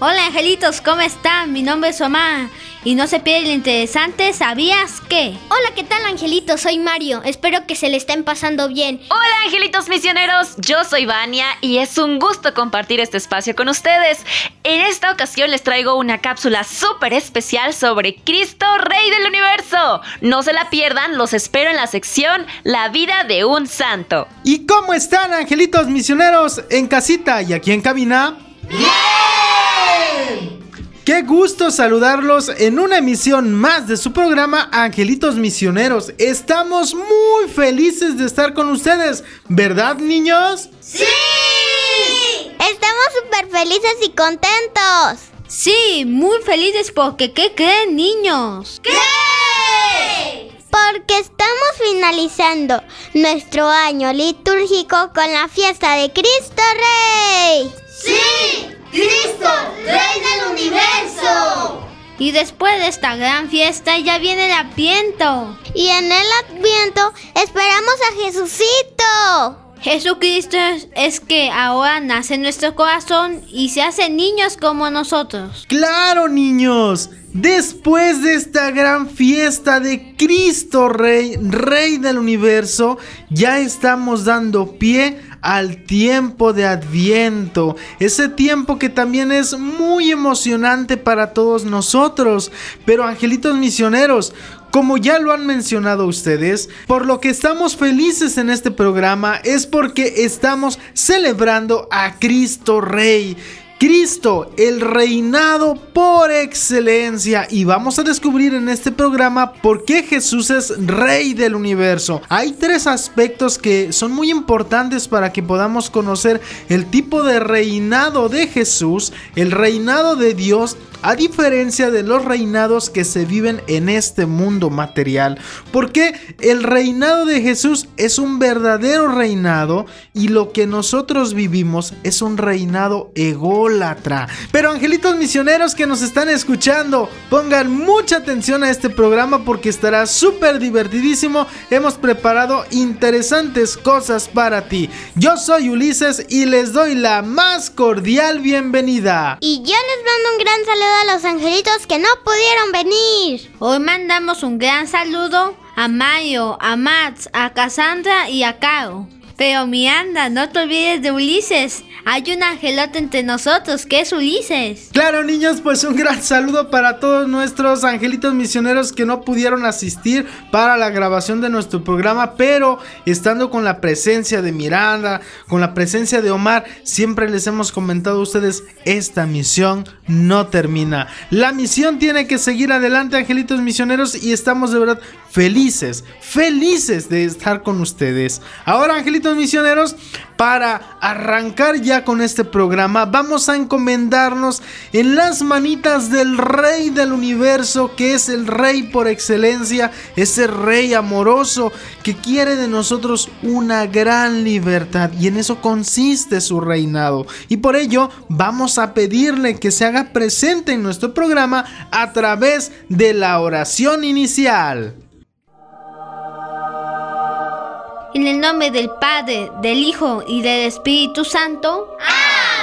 Hola angelitos, ¿cómo están? Mi nombre es Omar y no se pierde lo interesante, ¿sabías qué? Hola, ¿qué tal angelitos? Soy Mario, espero que se le estén pasando bien. Hola angelitos misioneros, yo soy Vania y es un gusto compartir este espacio con ustedes. En esta ocasión les traigo una cápsula súper especial sobre Cristo Rey del Universo. No se la pierdan, los espero en la sección La vida de un santo. ¿Y cómo están angelitos misioneros en casita y aquí en cabina? ¡Bien! Qué gusto saludarlos en una emisión más de su programa Angelitos Misioneros. Estamos muy felices de estar con ustedes, ¿verdad niños? ¡Sí! Estamos súper felices y contentos. Sí, muy felices porque ¿qué creen niños? ¿Qué? Porque estamos finalizando nuestro año litúrgico con la fiesta de Cristo Rey. ¡Sí! ¡Cristo, Rey del Universo! Y después de esta gran fiesta ya viene el Adviento. Y en el Adviento esperamos a Jesucito. Jesucristo es que ahora nace en nuestro corazón y se hace niños como nosotros. Claro, niños. Después de esta gran fiesta de Cristo Rey, Rey del Universo, ya estamos dando pie al tiempo de Adviento, ese tiempo que también es muy emocionante para todos nosotros. Pero angelitos misioneros, como ya lo han mencionado ustedes, por lo que estamos felices en este programa es porque estamos celebrando a Cristo Rey. Cristo, el reinado por excelencia. Y vamos a descubrir en este programa por qué Jesús es rey del universo. Hay tres aspectos que son muy importantes para que podamos conocer el tipo de reinado de Jesús, el reinado de Dios a diferencia de los reinados que se viven en este mundo material. Porque el reinado de Jesús es un verdadero reinado y lo que nosotros vivimos es un reinado Pero angelitos misioneros que nos están escuchando, pongan mucha atención a este programa porque estará súper divertidísimo. Hemos preparado interesantes cosas para ti. Yo soy Ulises y les doy la más cordial bienvenida. Y yo les mando un gran saludo a los angelitos que no pudieron venir. Hoy mandamos un gran saludo a Mario, a Max, a Cassandra y a Caro. Pero Miranda, no te olvides de Ulises. Hay un angelote entre nosotros que es Ulises. Claro, niños, pues un gran saludo para todos nuestros angelitos misioneros que no pudieron asistir para la grabación de nuestro programa, pero estando con la presencia de Miranda, con la presencia de Omar, siempre les hemos comentado a ustedes, esta misión no termina. La misión tiene que seguir adelante, angelitos misioneros, y estamos de verdad felices, felices de estar con ustedes. Ahora, angelitos misioneros, para arrancar ya con este programa, vamos a encomendarnos en las manitas del Rey del Universo, que es el Rey por excelencia, ese Rey amoroso que quiere de nosotros una gran libertad y en eso consiste su reinado. Y por ello vamos a pedirle que se haga presente en nuestro programa a través de la oración inicial. En el nombre del Padre, del Hijo y del Espíritu Santo.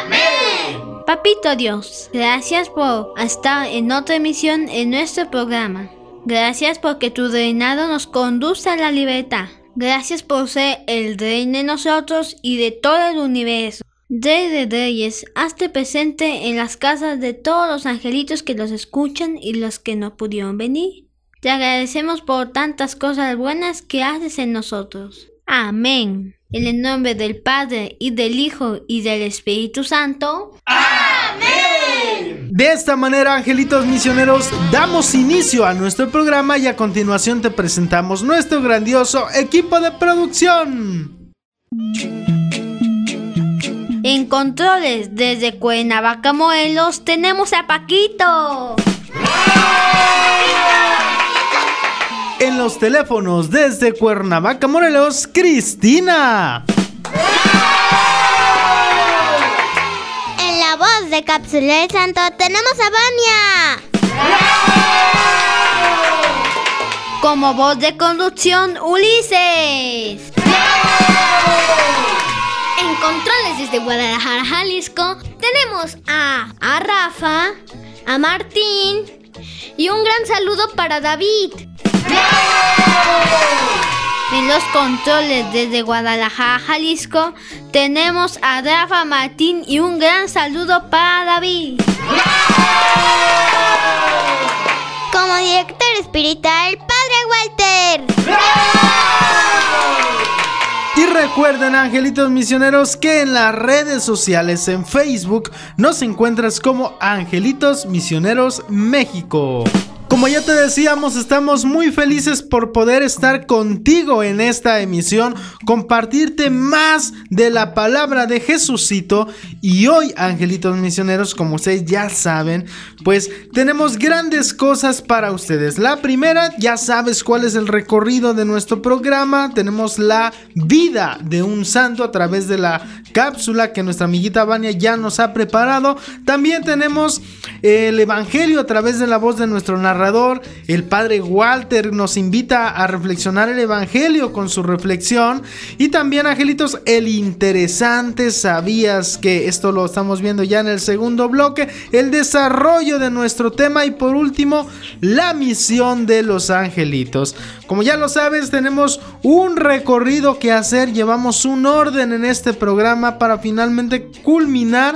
¡Amén! Papito Dios, gracias por estar en otra emisión en nuestro programa. Gracias porque tu reinado nos conduce a la libertad. Gracias por ser el rey de nosotros y de todo el universo. Rey de reyes, hazte presente en las casas de todos los angelitos que los escuchan y los que no pudieron venir. Te agradecemos por tantas cosas buenas que haces en nosotros. Amén. En el nombre del Padre y del Hijo y del Espíritu Santo. ¡Amén! De esta manera, angelitos misioneros, damos inicio a nuestro programa y a continuación te presentamos nuestro grandioso equipo de producción. En controles desde Cuernavaca, Morelos, tenemos a Paquito. En los teléfonos desde Cuernavaca, Morelos, Cristina. En la voz de Cápsula del Santo tenemos a Vania. Como voz de conducción, Ulises. En controles desde Guadalajara, Jalisco, tenemos a, a Rafa, a Martín, Y un gran saludo para David. En los controles desde Guadalajara, Jalisco, tenemos a Rafa Martín y un gran saludo para David. Como director espiritual, Padre Walter. Y recuerden, angelitos misioneros, que en las redes sociales, en Facebook, nos encuentras como Angelitos Misioneros México. Como ya te decíamos, estamos muy felices por poder estar contigo en esta emisión, compartirte más de la palabra de Jesucito. Y hoy, angelitos misioneros, como ustedes ya saben, pues tenemos grandes cosas para ustedes. La primera, ya sabes cuál es el recorrido de nuestro programa. Tenemos la vida de un santo a través de la cápsula que nuestra amiguita Vania ya nos ha preparado. También tenemos el Evangelio a través de la voz de nuestro narrador el padre Walter nos invita a reflexionar el Evangelio con su reflexión. Y también, angelitos, el interesante, sabías que esto lo estamos viendo ya en el segundo bloque, el desarrollo de nuestro tema y por último, la misión de los angelitos. Como ya lo sabes, tenemos un recorrido que hacer, llevamos un orden en este programa para finalmente culminar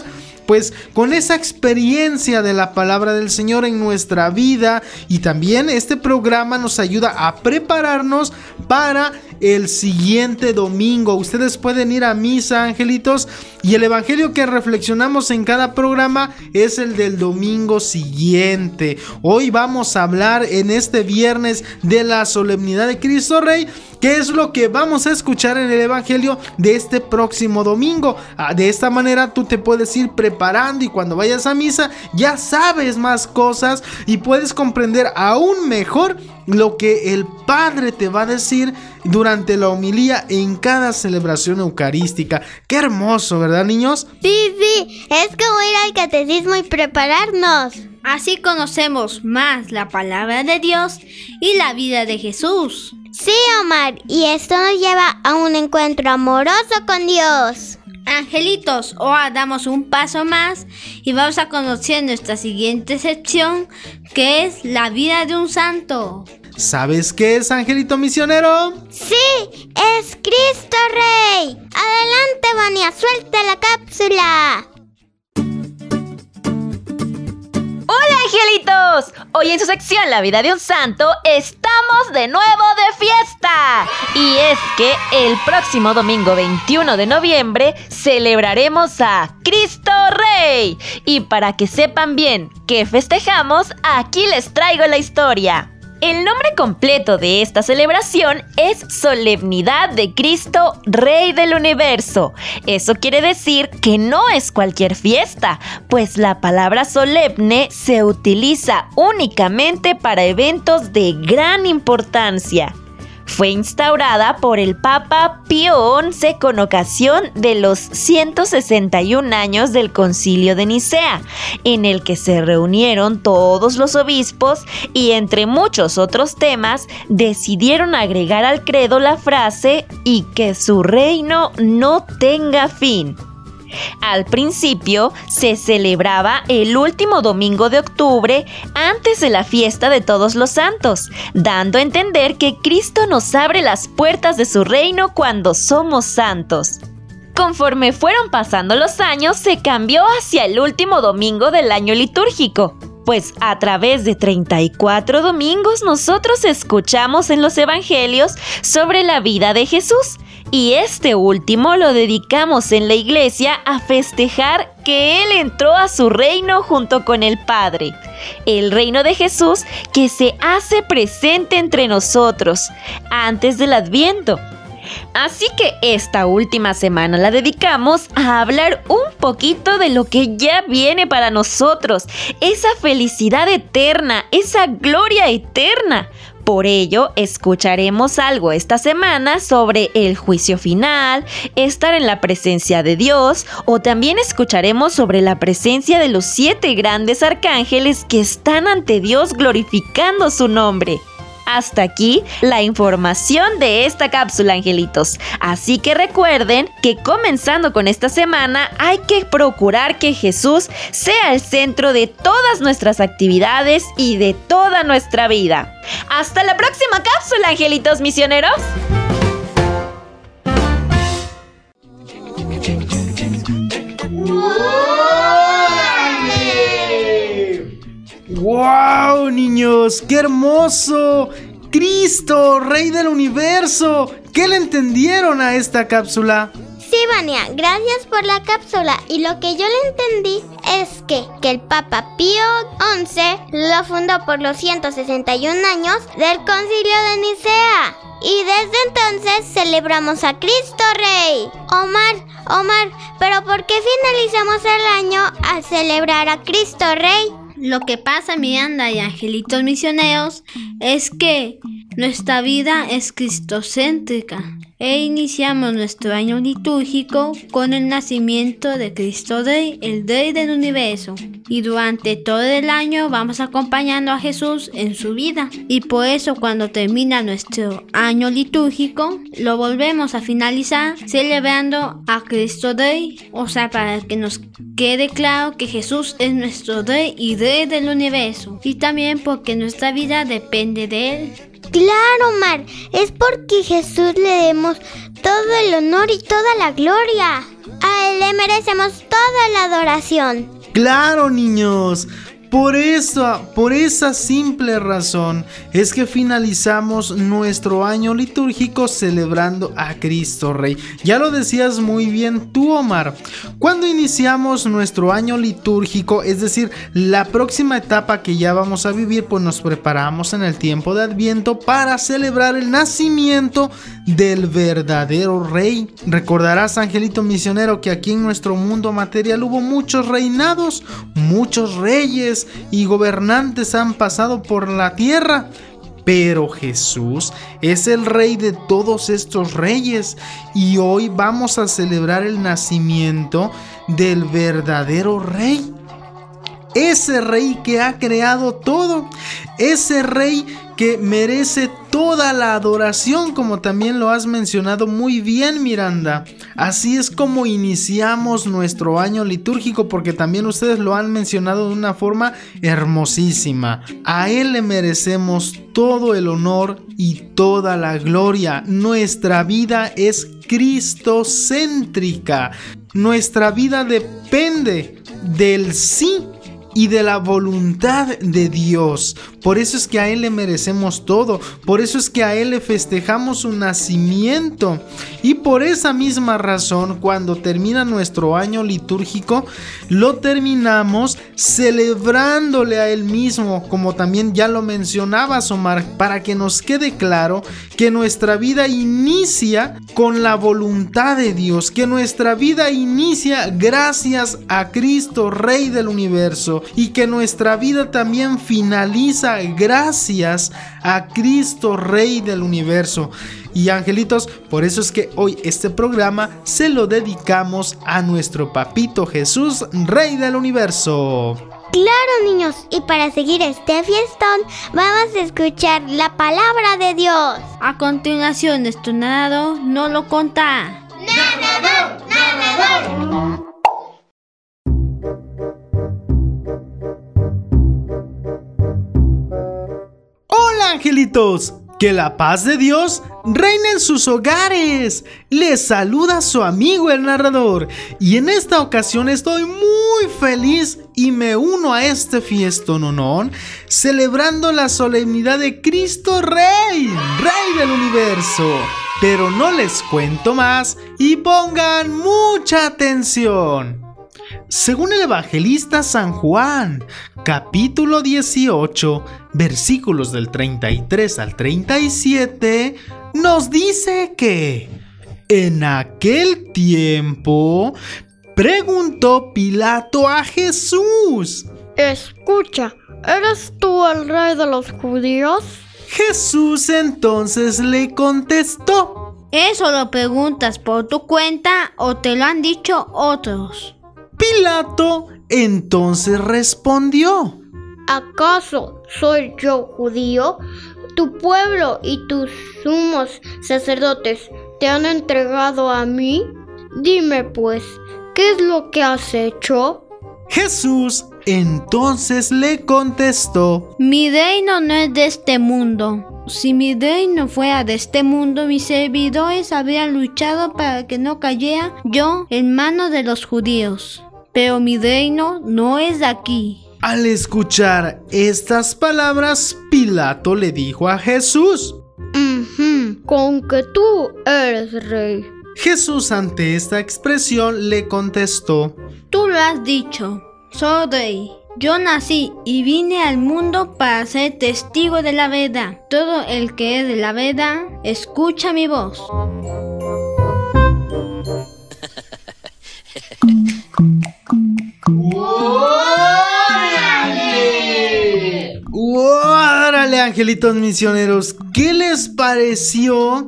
pues con esa experiencia de la palabra del Señor en nuestra vida y también este programa nos ayuda a prepararnos para el siguiente domingo. Ustedes pueden ir a misa, angelitos, y el evangelio que reflexionamos en cada programa es el del domingo siguiente. Hoy vamos a hablar en este viernes de la solemnidad de Cristo Rey. ¿Qué es lo que vamos a escuchar en el Evangelio de este próximo domingo? Ah, de esta manera tú te puedes ir preparando y cuando vayas a misa ya sabes más cosas y puedes comprender aún mejor lo que el Padre te va a decir durante la homilía en cada celebración eucarística. Qué hermoso, ¿verdad, niños? Sí, sí, es como ir al catecismo y prepararnos. Así conocemos más la palabra de Dios y la vida de Jesús. Sí, Omar, y esto nos lleva a un encuentro amoroso con Dios. Angelitos, ahora damos un paso más y vamos a conocer nuestra siguiente sección, que es la vida de un santo. ¿Sabes qué es Angelito Misionero? Sí, es Cristo Rey. Adelante, Vania, suelta la cápsula. Hoy en su sección La vida de un santo estamos de nuevo de fiesta. Y es que el próximo domingo 21 de noviembre celebraremos a Cristo Rey. Y para que sepan bien qué festejamos, aquí les traigo la historia. El nombre completo de esta celebración es Solemnidad de Cristo, Rey del Universo. Eso quiere decir que no es cualquier fiesta, pues la palabra solemne se utiliza únicamente para eventos de gran importancia fue instaurada por el Papa Pío XI con ocasión de los 161 años del Concilio de Nicea, en el que se reunieron todos los obispos y entre muchos otros temas decidieron agregar al credo la frase y que su reino no tenga fin. Al principio se celebraba el último domingo de octubre antes de la fiesta de todos los santos, dando a entender que Cristo nos abre las puertas de su reino cuando somos santos. Conforme fueron pasando los años, se cambió hacia el último domingo del año litúrgico, pues a través de 34 domingos nosotros escuchamos en los evangelios sobre la vida de Jesús y este último lo dedicamos en la iglesia a festejar que Él entró a su reino junto con el Padre. El reino de Jesús que se hace presente entre nosotros antes del adviento. Así que esta última semana la dedicamos a hablar un poquito de lo que ya viene para nosotros, esa felicidad eterna, esa gloria eterna. Por ello, escucharemos algo esta semana sobre el juicio final, estar en la presencia de Dios, o también escucharemos sobre la presencia de los siete grandes arcángeles que están ante Dios glorificando su nombre. Hasta aquí la información de esta cápsula, angelitos. Así que recuerden que comenzando con esta semana hay que procurar que Jesús sea el centro de todas nuestras actividades y de toda nuestra vida. Hasta la próxima cápsula, angelitos misioneros. ¡Wow, niños! ¡Qué hermoso! ¡Cristo, Rey del Universo! ¿Qué le entendieron a esta cápsula? Sí, Vania, gracias por la cápsula. Y lo que yo le entendí es que, que el Papa Pío XI lo fundó por los 161 años del Concilio de Nicea. Y desde entonces celebramos a Cristo Rey. Omar, Omar, pero ¿por qué finalizamos el año al celebrar a Cristo Rey? Lo que pasa, Miranda y angelitos misioneros, es que nuestra vida es cristocéntrica e iniciamos nuestro año litúrgico con el nacimiento de Cristo Rey, el Rey del universo. Y durante todo el año vamos acompañando a Jesús en su vida. Y por eso cuando termina nuestro año litúrgico, lo volvemos a finalizar celebrando a Cristo Rey. O sea, para que nos quede claro que Jesús es nuestro Rey y Rey del universo. Y también porque nuestra vida depende de Él. Claro, Mar, es porque Jesús le demos todo el honor y toda la gloria. A Él le merecemos toda la adoración. Claro, niños. Por eso, por esa simple razón es que finalizamos nuestro año litúrgico celebrando a Cristo Rey. Ya lo decías muy bien tú, Omar. Cuando iniciamos nuestro año litúrgico, es decir, la próxima etapa que ya vamos a vivir, pues nos preparamos en el tiempo de Adviento para celebrar el nacimiento del verdadero Rey. Recordarás, Angelito Misionero, que aquí en nuestro mundo material hubo muchos reinados, muchos reyes y gobernantes han pasado por la tierra. Pero Jesús es el rey de todos estos reyes y hoy vamos a celebrar el nacimiento del verdadero rey. Ese rey que ha creado todo, ese rey que merece toda la adoración, como también lo has mencionado muy bien, Miranda. Así es como iniciamos nuestro año litúrgico, porque también ustedes lo han mencionado de una forma hermosísima. A Él le merecemos todo el honor y toda la gloria. Nuestra vida es cristocéntrica. Nuestra vida depende del sí y de la voluntad de Dios. Por eso es que a Él le merecemos todo. Por eso es que a Él le festejamos su nacimiento. Y por esa misma razón, cuando termina nuestro año litúrgico, lo terminamos celebrándole a Él mismo, como también ya lo mencionabas, Omar, para que nos quede claro que nuestra vida inicia con la voluntad de Dios, que nuestra vida inicia gracias a Cristo, Rey del universo, y que nuestra vida también finaliza gracias a Cristo Rey del universo. Y angelitos, por eso es que hoy este programa se lo dedicamos a nuestro papito Jesús, Rey del universo. Claro, niños, y para seguir este fiestón, vamos a escuchar la palabra de Dios. A continuación, nuestro narrador no lo conta. Angelitos. Que la paz de Dios reine en sus hogares. Les saluda su amigo el narrador. Y en esta ocasión estoy muy feliz y me uno a este fiestononón celebrando la solemnidad de Cristo Rey, Rey del universo. Pero no les cuento más y pongan mucha atención. Según el evangelista San Juan, capítulo 18, versículos del 33 al 37, nos dice que en aquel tiempo preguntó Pilato a Jesús. Escucha, ¿eres tú el rey de los judíos? Jesús entonces le contestó. ¿Eso lo preguntas por tu cuenta o te lo han dicho otros? Pilato entonces respondió. ¿Acaso soy yo judío? tu pueblo y tus sumos sacerdotes te han entregado a mí? Dime pues, ¿qué es lo que has hecho? Jesús entonces le contestó, Mi reino no es de este mundo. Si mi reino fuera de este mundo, mis servidores habrían luchado para que no cayera yo en manos de los judíos. Pero mi reino no es de aquí. Al escuchar estas palabras, Pilato le dijo a Jesús. Ujú, con que tú eres rey. Jesús ante esta expresión le contestó. Tú lo has dicho. Soy rey. Yo nací y vine al mundo para ser testigo de la verdad. Todo el que es de la verdad, escucha mi voz. ¡Órale, angelitos misioneros! ¿Qué les pareció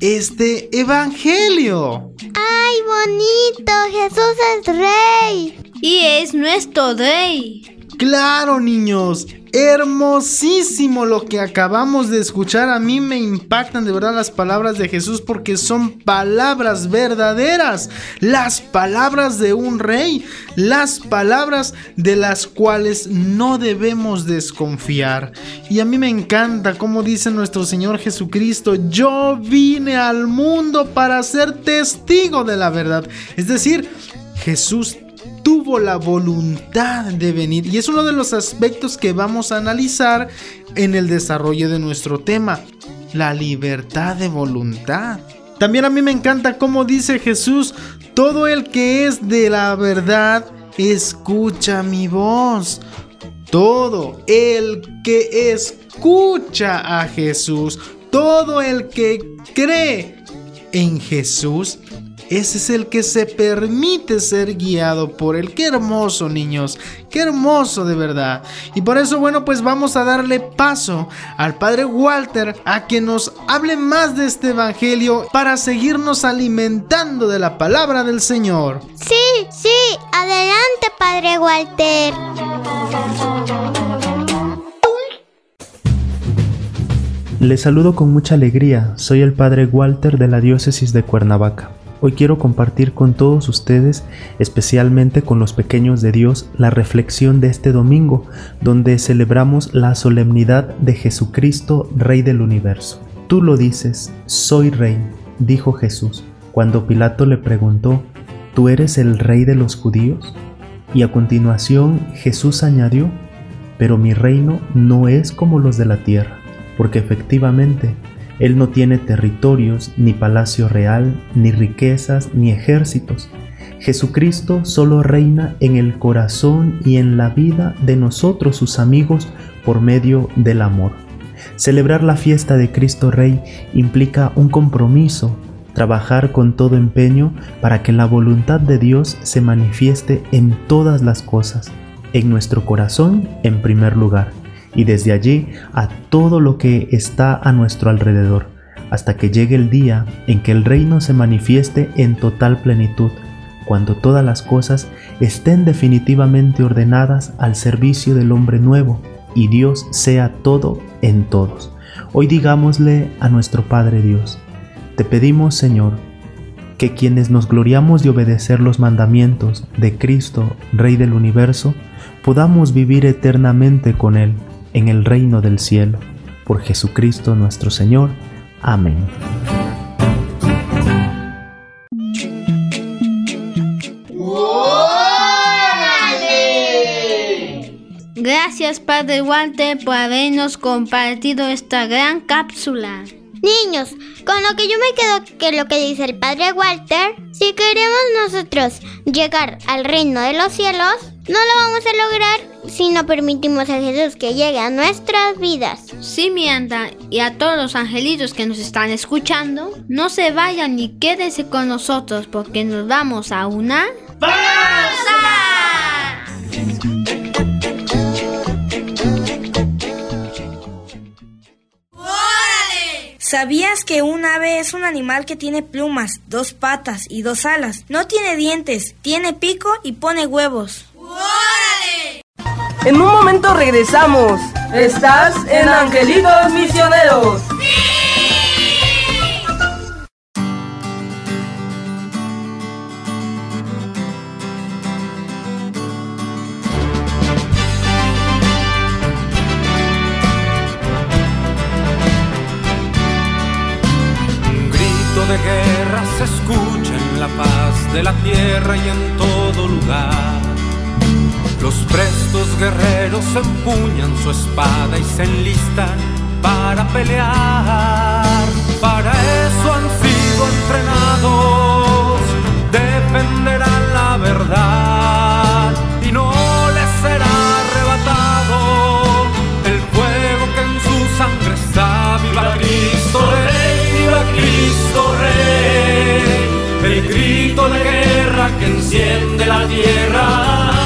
este evangelio? ¡Ay, bonito! Jesús es rey. Y es nuestro rey. Claro, niños. Hermosísimo lo que acabamos de escuchar. A mí me impactan de verdad las palabras de Jesús porque son palabras verdaderas. Las palabras de un rey. Las palabras de las cuales no debemos desconfiar. Y a mí me encanta como dice nuestro Señor Jesucristo. Yo vine al mundo para ser testigo de la verdad. Es decir, Jesús tuvo la voluntad de venir y es uno de los aspectos que vamos a analizar en el desarrollo de nuestro tema, la libertad de voluntad. También a mí me encanta cómo dice Jesús, todo el que es de la verdad, escucha mi voz. Todo el que escucha a Jesús, todo el que cree en Jesús, ese es el que se permite ser guiado por él. Qué hermoso, niños. Qué hermoso de verdad. Y por eso, bueno, pues vamos a darle paso al Padre Walter a que nos hable más de este Evangelio para seguirnos alimentando de la palabra del Señor. Sí, sí, adelante, Padre Walter. Les saludo con mucha alegría. Soy el Padre Walter de la Diócesis de Cuernavaca. Hoy quiero compartir con todos ustedes, especialmente con los pequeños de Dios, la reflexión de este domingo, donde celebramos la solemnidad de Jesucristo, Rey del universo. Tú lo dices, soy Rey, dijo Jesús, cuando Pilato le preguntó, ¿tú eres el Rey de los judíos? Y a continuación Jesús añadió, pero mi reino no es como los de la tierra, porque efectivamente él no tiene territorios, ni palacio real, ni riquezas, ni ejércitos. Jesucristo solo reina en el corazón y en la vida de nosotros sus amigos por medio del amor. Celebrar la fiesta de Cristo Rey implica un compromiso, trabajar con todo empeño para que la voluntad de Dios se manifieste en todas las cosas, en nuestro corazón en primer lugar y desde allí a todo lo que está a nuestro alrededor, hasta que llegue el día en que el reino se manifieste en total plenitud, cuando todas las cosas estén definitivamente ordenadas al servicio del hombre nuevo y Dios sea todo en todos. Hoy digámosle a nuestro Padre Dios, te pedimos Señor, que quienes nos gloriamos de obedecer los mandamientos de Cristo, Rey del universo, podamos vivir eternamente con Él en el reino del cielo. Por Jesucristo nuestro Señor. Amén. Gracias Padre Walter por habernos compartido esta gran cápsula. Niños, con lo que yo me quedo que lo que dice el Padre Walter, si queremos nosotros llegar al reino de los cielos, no lo vamos a lograr si no permitimos a Jesús que llegue a nuestras vidas. Sí, mi anda, y a todos los angelitos que nos están escuchando, no se vayan ni quédense con nosotros porque nos vamos a una... ¿Sabías que un ave es un animal que tiene plumas, dos patas y dos alas? No tiene dientes, tiene pico y pone huevos. En un momento regresamos. Estás en Angelitos Misioneros. Un grito de guerra se escucha en la paz de la tierra y en todo lugar. Los prestos guerreros empuñan su espada y se enlistan para pelear. Para eso han sido entrenados, defenderán la verdad y no les será arrebatado el fuego que en su sangre está. Viva Cristo Rey, viva Cristo Rey, el grito de guerra que enciende la tierra.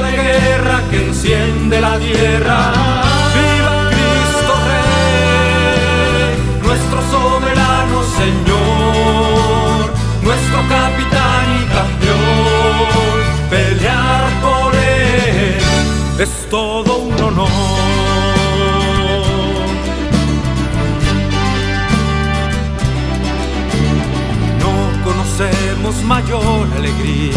de guerra que enciende la tierra. Viva Cristo Rey, nuestro soberano Señor, nuestro capitán y campeón. Pelear por él es todo un honor. No conocemos mayor alegría,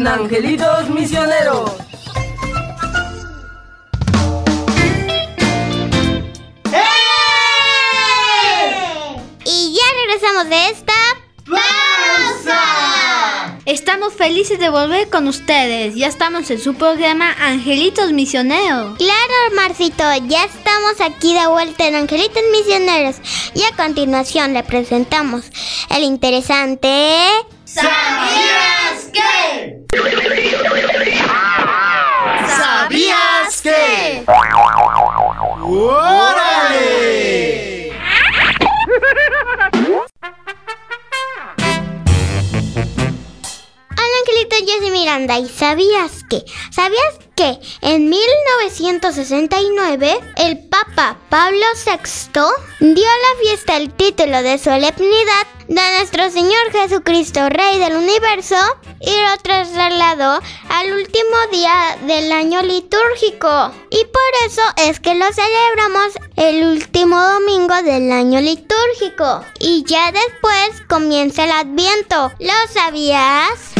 En Angelitos Misioneros. Y ya regresamos de esta pausa. Estamos felices de volver con ustedes. Ya estamos en su programa Angelitos Misioneros. Claro, Marcito, ya estamos aquí de vuelta en Angelitos Misioneros. Y a continuación le presentamos el interesante. ¿Sabías que? ¿Sabías que? ¡Órale! Hola, Angelito, yo soy Miranda. ¿Y sabías que? ¿Sabías que en 1969 el Papa Pablo VI dio a la fiesta el título de solemnidad de nuestro Señor Jesucristo, Rey del Universo? y lo trasladó al último día del año litúrgico. Y por eso es que lo celebramos el último domingo del año litúrgico. Y ya después comienza el adviento. ¿Lo sabías?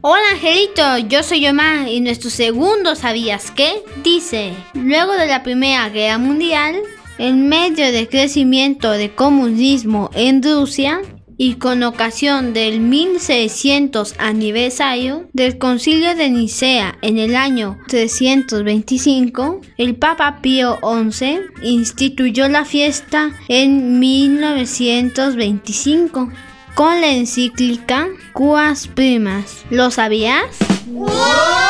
Hola Angelito, yo soy Omar y nuestro segundo ¿Sabías qué? Dice, luego de la Primera Guerra Mundial, en medio del crecimiento del comunismo en Rusia y con ocasión del 1600 aniversario del Concilio de Nicea en el año 325, el Papa Pío XI instituyó la fiesta en 1925 con la encíclica Cuas Primas. ¿Lo sabías? ¡Ay,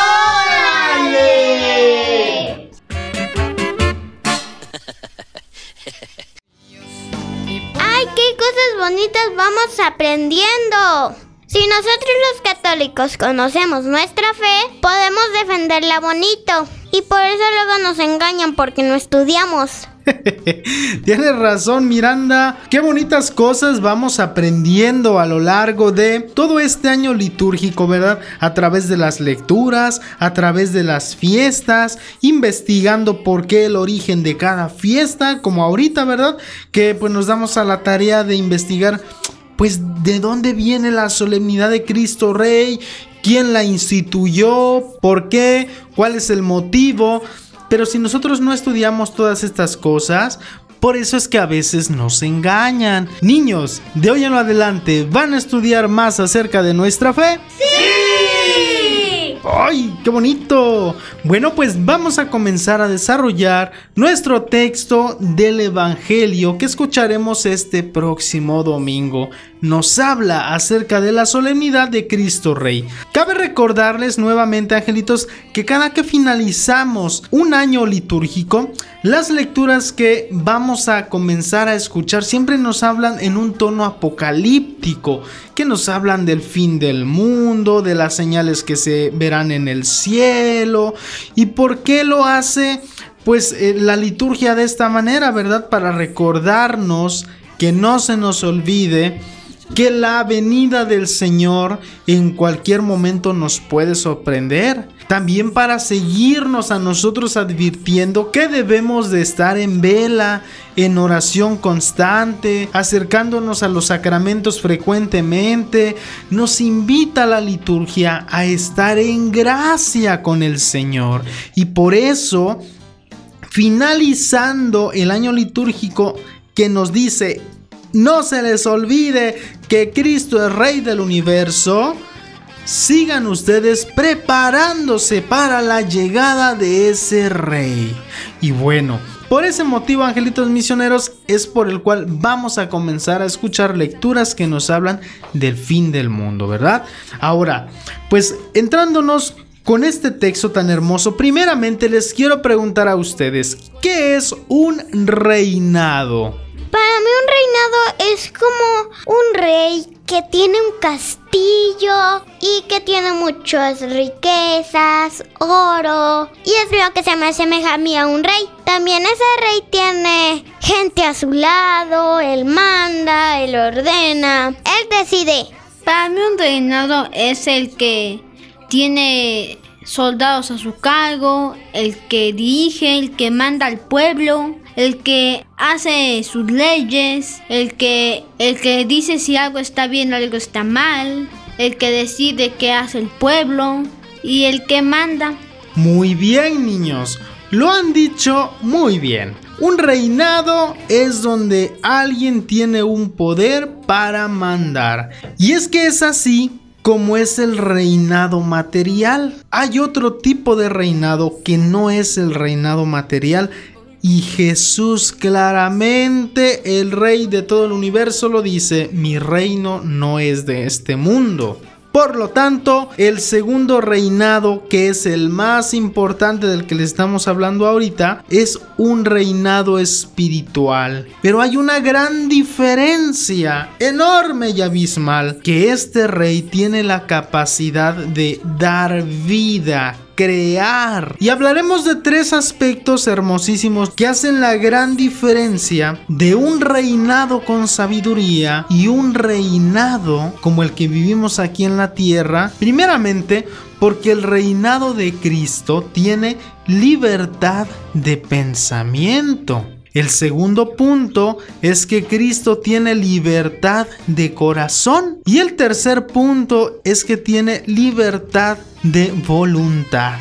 cosas bonitas vamos aprendiendo! Si nosotros los católicos conocemos nuestra fe, podemos defenderla bonito. Y por eso luego nos engañan porque no estudiamos. Tienes razón Miranda, qué bonitas cosas vamos aprendiendo a lo largo de todo este año litúrgico, ¿verdad? A través de las lecturas, a través de las fiestas, investigando por qué el origen de cada fiesta, como ahorita, ¿verdad? Que pues nos damos a la tarea de investigar pues de dónde viene la solemnidad de Cristo Rey, quién la instituyó, por qué, cuál es el motivo. Pero si nosotros no estudiamos todas estas cosas, por eso es que a veces nos engañan. Niños, de hoy en adelante, ¿van a estudiar más acerca de nuestra fe? ¡Sí! ¡Ay, qué bonito! Bueno, pues vamos a comenzar a desarrollar nuestro texto del Evangelio que escucharemos este próximo domingo. Nos habla acerca de la solemnidad de Cristo Rey. Cabe recordarles nuevamente, angelitos, que cada que finalizamos un año litúrgico, las lecturas que vamos a comenzar a escuchar siempre nos hablan en un tono apocalíptico, que nos hablan del fin del mundo, de las señales que se verán en el cielo. ¿Y por qué lo hace? Pues eh, la liturgia de esta manera, ¿verdad? Para recordarnos que no se nos olvide que la venida del Señor en cualquier momento nos puede sorprender. También para seguirnos a nosotros advirtiendo que debemos de estar en vela, en oración constante, acercándonos a los sacramentos frecuentemente. Nos invita la liturgia a estar en gracia con el Señor. Y por eso, finalizando el año litúrgico que nos dice, no se les olvide que Cristo es Rey del universo. Sigan ustedes preparándose para la llegada de ese rey. Y bueno, por ese motivo, angelitos misioneros, es por el cual vamos a comenzar a escuchar lecturas que nos hablan del fin del mundo, ¿verdad? Ahora, pues entrándonos con este texto tan hermoso, primeramente les quiero preguntar a ustedes, ¿qué es un reinado? Para mí un reinado es como un rey que tiene un castillo y que tiene muchas riquezas, oro. Y es lo que se me asemeja a mí a un rey. También ese rey tiene gente a su lado, él manda, él ordena, él decide. Para mí un reinado es el que tiene soldados a su cargo, el que dirige, el que manda al pueblo, el que hace sus leyes, el que, el que dice si algo está bien o algo está mal, el que decide qué hace el pueblo y el que manda. Muy bien, niños. Lo han dicho muy bien. Un reinado es donde alguien tiene un poder para mandar. Y es que es así como es el reinado material. Hay otro tipo de reinado que no es el reinado material. Y Jesús claramente, el rey de todo el universo, lo dice, mi reino no es de este mundo. Por lo tanto, el segundo reinado, que es el más importante del que le estamos hablando ahorita, es un reinado espiritual. Pero hay una gran diferencia, enorme y abismal, que este rey tiene la capacidad de dar vida crear. Y hablaremos de tres aspectos hermosísimos que hacen la gran diferencia de un reinado con sabiduría y un reinado como el que vivimos aquí en la tierra. Primeramente, porque el reinado de Cristo tiene libertad de pensamiento. El segundo punto es que Cristo tiene libertad de corazón. Y el tercer punto es que tiene libertad de voluntad.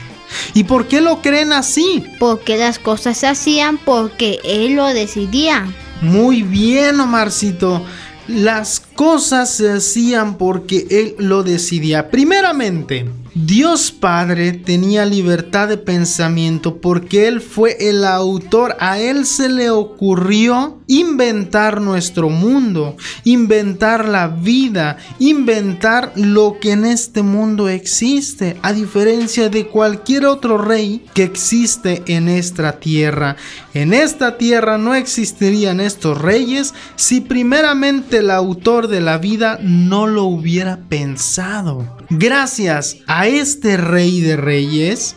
¿Y por qué lo creen así? Porque las cosas se hacían porque Él lo decidía. Muy bien, Omarcito. Las cosas se hacían porque Él lo decidía. Primeramente, Dios Padre tenía libertad de pensamiento porque Él fue el autor. A Él se le ocurrió inventar nuestro mundo, inventar la vida, inventar lo que en este mundo existe, a diferencia de cualquier otro rey que existe en esta tierra. En esta tierra no existirían estos reyes si primeramente el autor de la vida no lo hubiera pensado. Gracias a este rey de reyes,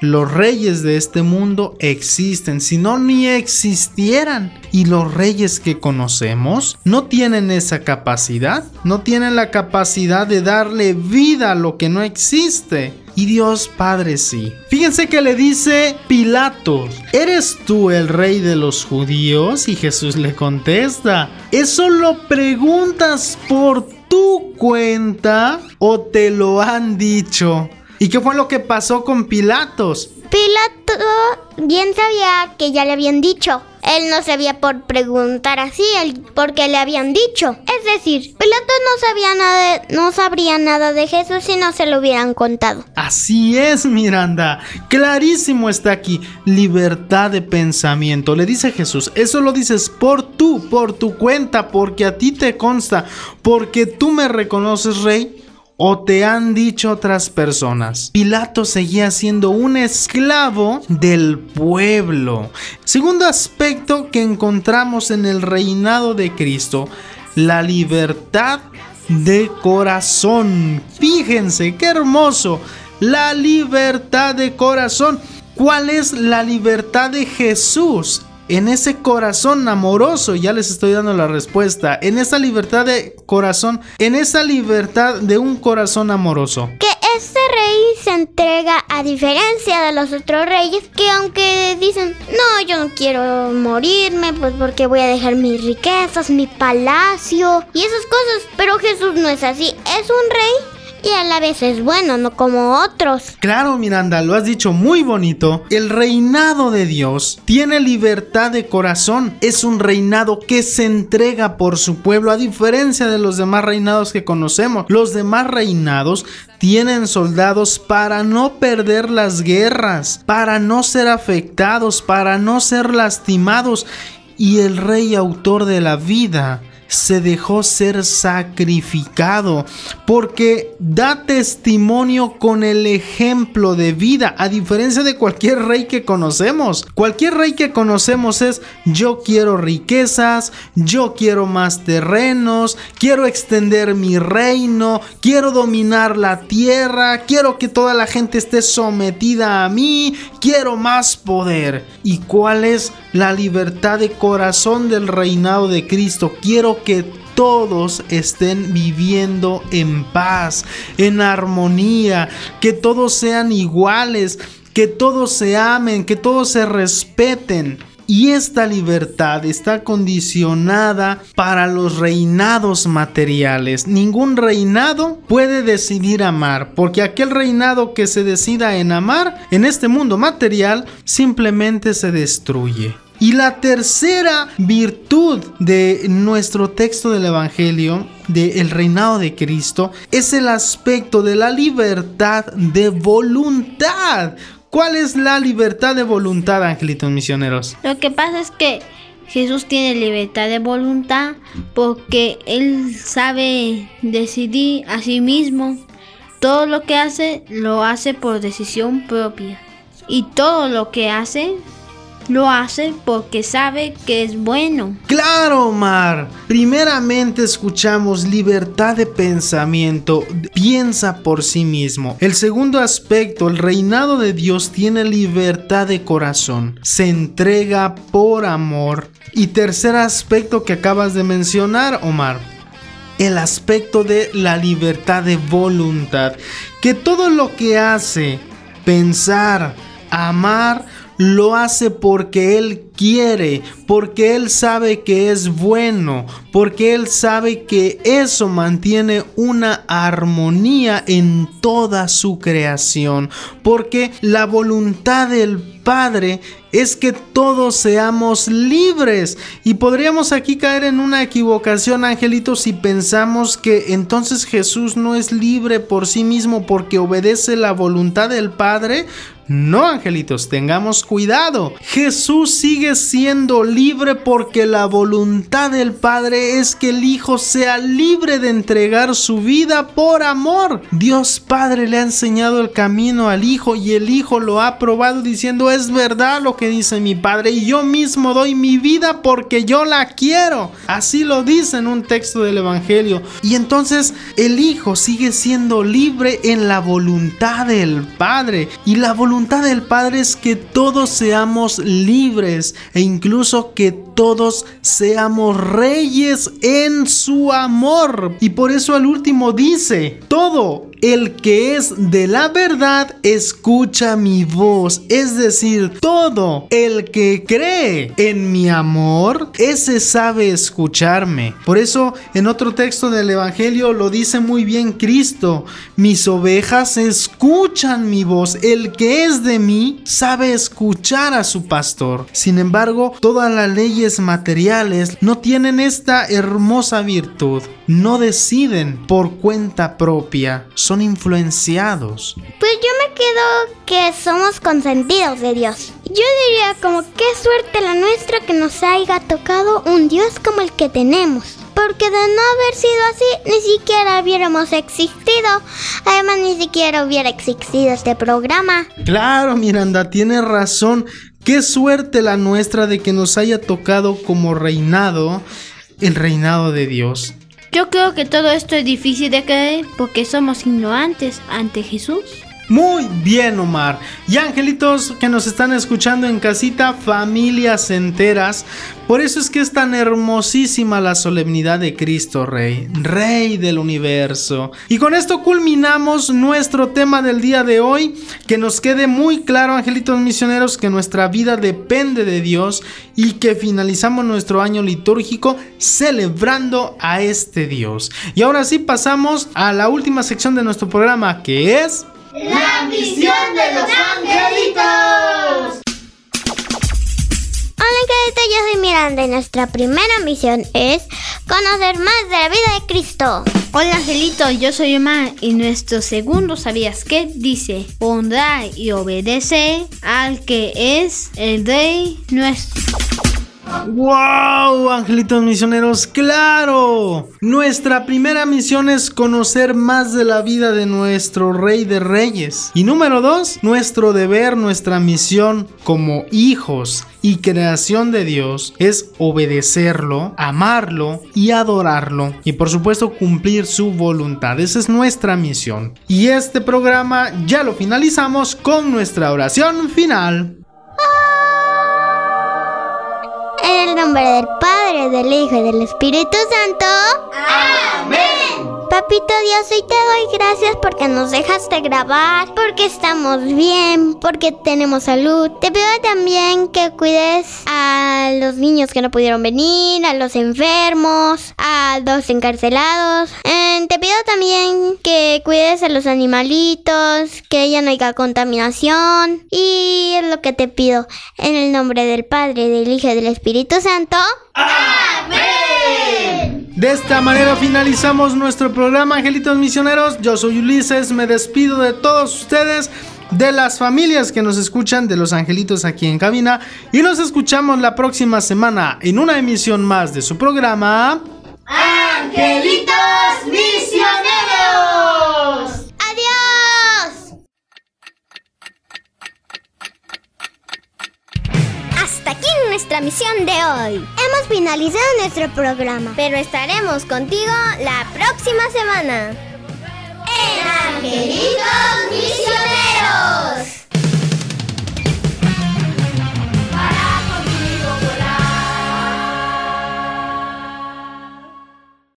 los reyes de este mundo existen, si no ni existieran. Y los reyes que conocemos no tienen esa capacidad, no tienen la capacidad de darle vida a lo que no existe. Y Dios Padre sí. Fíjense que le dice Pilatos, ¿eres tú el rey de los judíos? Y Jesús le contesta, ¿eso lo preguntas por tu cuenta o te lo han dicho? ¿Y qué fue lo que pasó con Pilatos? Pilato bien sabía que ya le habían dicho. Él no sabía por preguntar así, él porque le habían dicho. Es decir, Pilato no sabía nada, no sabría nada de Jesús si no se lo hubieran contado. Así es, Miranda. Clarísimo está aquí. Libertad de pensamiento. Le dice Jesús, eso lo dices por tú, por tu cuenta, porque a ti te consta, porque tú me reconoces, rey. ¿O te han dicho otras personas? Pilato seguía siendo un esclavo del pueblo. Segundo aspecto que encontramos en el reinado de Cristo, la libertad de corazón. Fíjense, qué hermoso. La libertad de corazón. ¿Cuál es la libertad de Jesús? En ese corazón amoroso, ya les estoy dando la respuesta. En esa libertad de corazón, en esa libertad de un corazón amoroso. Que este rey se entrega a diferencia de los otros reyes que aunque dicen, no, yo no quiero morirme, pues porque voy a dejar mis riquezas, mi palacio y esas cosas. Pero Jesús no es así, es un rey y a la vez es bueno, no como otros. Claro, Miranda, lo has dicho muy bonito. El reinado de Dios tiene libertad de corazón. Es un reinado que se entrega por su pueblo, a diferencia de los demás reinados que conocemos. Los demás reinados tienen soldados para no perder las guerras, para no ser afectados, para no ser lastimados. Y el rey autor de la vida se dejó ser sacrificado porque da testimonio con el ejemplo de vida a diferencia de cualquier rey que conocemos. Cualquier rey que conocemos es yo quiero riquezas yo quiero más terrenos quiero extender mi reino quiero dominar la tierra quiero que toda la gente esté sometida a mí quiero más poder. Y cuál es la libertad de corazón del reinado de Cristo quiero que todos estén viviendo en paz, en armonía, que todos sean iguales, que todos se amen, que todos se respeten. Y esta libertad está condicionada para los reinados materiales. Ningún reinado puede decidir amar, porque aquel reinado que se decida en amar en este mundo material simplemente se destruye. Y la tercera virtud de nuestro texto del Evangelio, del reinado de Cristo, es el aspecto de la libertad de voluntad. ¿Cuál es la libertad de voluntad, angelitos misioneros? Lo que pasa es que Jesús tiene libertad de voluntad porque Él sabe decidir a sí mismo. Todo lo que hace lo hace por decisión propia. Y todo lo que hace lo hace porque sabe que es bueno. Claro, Omar. Primeramente escuchamos libertad de pensamiento. Piensa por sí mismo. El segundo aspecto, el reinado de Dios tiene libertad de corazón. Se entrega por amor. Y tercer aspecto que acabas de mencionar, Omar el aspecto de la libertad de voluntad. Que todo lo que hace, pensar, amar, lo hace porque Él quiere, porque Él sabe que es bueno, porque Él sabe que eso mantiene una armonía en toda su creación, porque la voluntad del Padre es que todos seamos libres. Y podríamos aquí caer en una equivocación, angelitos, si pensamos que entonces Jesús no es libre por sí mismo porque obedece la voluntad del Padre. No, angelitos, tengamos cuidado. Jesús sigue siendo libre porque la voluntad del Padre es que el Hijo sea libre de entregar su vida por amor. Dios Padre le ha enseñado el camino al Hijo y el Hijo lo ha probado diciendo es verdad lo que dice mi Padre y yo mismo doy mi vida porque yo la quiero. Así lo dice en un texto del Evangelio. Y entonces el Hijo sigue siendo libre en la voluntad del Padre y la voluntad voluntad del Padre es que todos seamos libres e incluso que todos seamos reyes en su amor. Y por eso al último dice, todo el que es de la verdad escucha mi voz. Es decir, todo el que cree en mi amor, ese sabe escucharme. Por eso en otro texto del Evangelio lo dice muy bien Cristo. Mis ovejas escuchan mi voz. El que es de mí sabe escuchar a su pastor. Sin embargo, todas las leyes materiales no tienen esta hermosa virtud. No deciden por cuenta propia son influenciados. Pues yo me quedo que somos consentidos de Dios. Yo diría como qué suerte la nuestra que nos haya tocado un Dios como el que tenemos. Porque de no haber sido así, ni siquiera hubiéramos existido. Además, ni siquiera hubiera existido este programa. Claro, Miranda, tienes razón. Qué suerte la nuestra de que nos haya tocado como reinado el reinado de Dios. Yo creo que todo esto es difícil de creer porque somos ignorantes ante Jesús. Muy bien, Omar. Y angelitos que nos están escuchando en casita, familias enteras. Por eso es que es tan hermosísima la solemnidad de Cristo Rey, Rey del universo. Y con esto culminamos nuestro tema del día de hoy. Que nos quede muy claro, angelitos misioneros, que nuestra vida depende de Dios y que finalizamos nuestro año litúrgico celebrando a este Dios. Y ahora sí pasamos a la última sección de nuestro programa, que es... La misión de los angelitos. Hola, angelito, yo soy Miranda y nuestra primera misión es conocer más de la vida de Cristo. Hola Angelito, yo soy Omar y nuestro segundo ¿sabías qué? Dice, pondrá y obedece al que es el rey nuestro. ¡Wow! Angelitos misioneros, claro. Nuestra primera misión es conocer más de la vida de nuestro Rey de Reyes. Y número dos, nuestro deber, nuestra misión como hijos y creación de Dios es obedecerlo, amarlo y adorarlo. Y por supuesto cumplir su voluntad. Esa es nuestra misión. Y este programa ya lo finalizamos con nuestra oración final. Nombre del Padre, del Hijo y del Espíritu Santo. Papito Dios, hoy te doy gracias porque nos dejaste grabar, porque estamos bien, porque tenemos salud. Te pido también que cuides a los niños que no pudieron venir, a los enfermos, a los encarcelados. Eh, te pido también que cuides a los animalitos, que ya no haya contaminación. Y es lo que te pido en el nombre del Padre, del Hijo y del Espíritu Santo. Amén. De esta manera finalizamos nuestro programa Angelitos Misioneros. Yo soy Ulises, me despido de todos ustedes, de las familias que nos escuchan, de los angelitos aquí en cabina y nos escuchamos la próxima semana en una emisión más de su programa. Angelitos misioneros. ¡Adiós! Hasta nuestra misión de hoy. Hemos finalizado nuestro programa, pero estaremos contigo la próxima semana. En Misioneros.